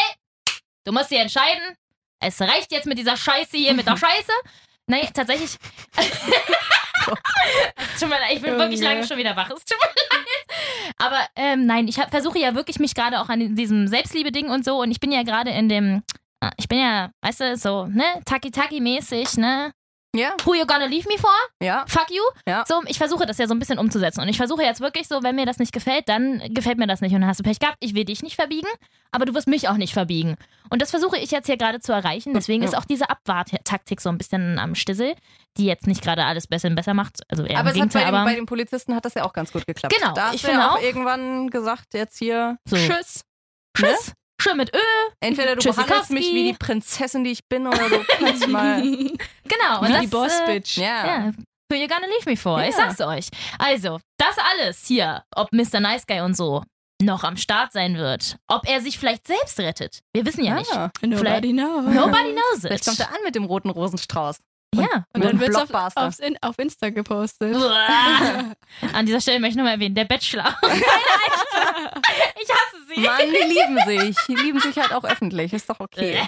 du musst dir entscheiden. Es reicht jetzt mit dieser Scheiße hier, mit der Scheiße. Nein, tatsächlich. tut mir leid, ich bin wirklich Junge. lange schon wieder wach. Es tut mir leid. Aber ähm, nein, ich hab, versuche ja wirklich mich gerade auch an diesem Selbstliebe-Ding und so. Und ich bin ja gerade in dem, ah, ich bin ja, weißt du, so, ne, Taki-Taki-mäßig, ne? Ja, Who you gonna leave me for? ja. Fuck you. Ja. So, ich versuche das ja so ein bisschen umzusetzen. Und ich versuche jetzt wirklich so, wenn mir das nicht gefällt, dann gefällt mir das nicht. Und dann hast du Pech gehabt. Ich will dich nicht verbiegen, aber du wirst mich auch nicht verbiegen. Und das versuche ich jetzt hier gerade zu erreichen. Deswegen ist auch diese Abwarttaktik so ein bisschen am Stissel, die jetzt nicht gerade alles besser und besser macht. Also eher Aber im es hat bei, Gegenteil, den, aber bei den Polizisten hat das ja auch ganz gut geklappt. Genau, Da hast ich du ja auch auch. irgendwann gesagt, jetzt hier, so. Tschüss. Tschüss. Schön mit Öl. entweder du Tschüssikowski. behandelst mich wie die Prinzessin, die ich bin, oder du kannst mal. Genau. und Wie das, die Boss-Bitch. Ja. Ja. Who you gonna leave me for? Ich Ja. sag's euch. Also, das alles hier, ob Mr. Nice Guy und so noch am Start sein wird, ob er sich vielleicht selbst rettet. Wir wissen ja nicht. Ah, Nobody knows. Nobody knows vielleicht it. kommt er an mit dem roten Rosenstrauß. Ja. Und dann Mit wird's auf, aufs In, auf Insta gepostet. An dieser Stelle möchte ich nochmal erwähnen, der Bachelor. ich hasse sie. Mann, die lieben sich. Die lieben sich halt auch öffentlich. Ist doch okay.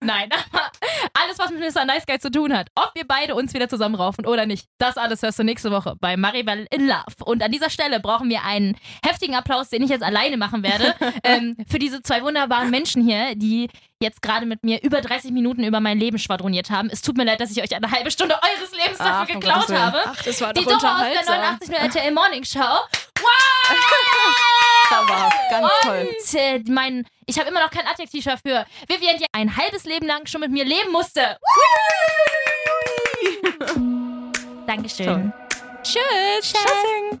Nein, aber alles, was mit Mr. Nice Guy zu tun hat, ob wir beide uns wieder zusammenraufen oder nicht, das alles hörst du nächste Woche bei Maribel in Love. Und an dieser Stelle brauchen wir einen heftigen Applaus, den ich jetzt alleine machen werde, ähm, für diese zwei wunderbaren Menschen hier, die jetzt gerade mit mir über 30 Minuten über mein Leben schwadroniert haben. Es tut mir leid, dass ich euch eine halbe Stunde eures Lebens Ach, dafür um geklaut habe. Ach, das war Die doch Dora aus der unterhaltsam. 89 RTL Morning Show. Zauberhaft, ganz toll. Und äh, mein, ich habe immer noch kein Adjektiv dafür. Vivian, die ein halbes Leben lang schon mit mir leben musste. Dankeschön. Toll. Tschüss. Tschüssing.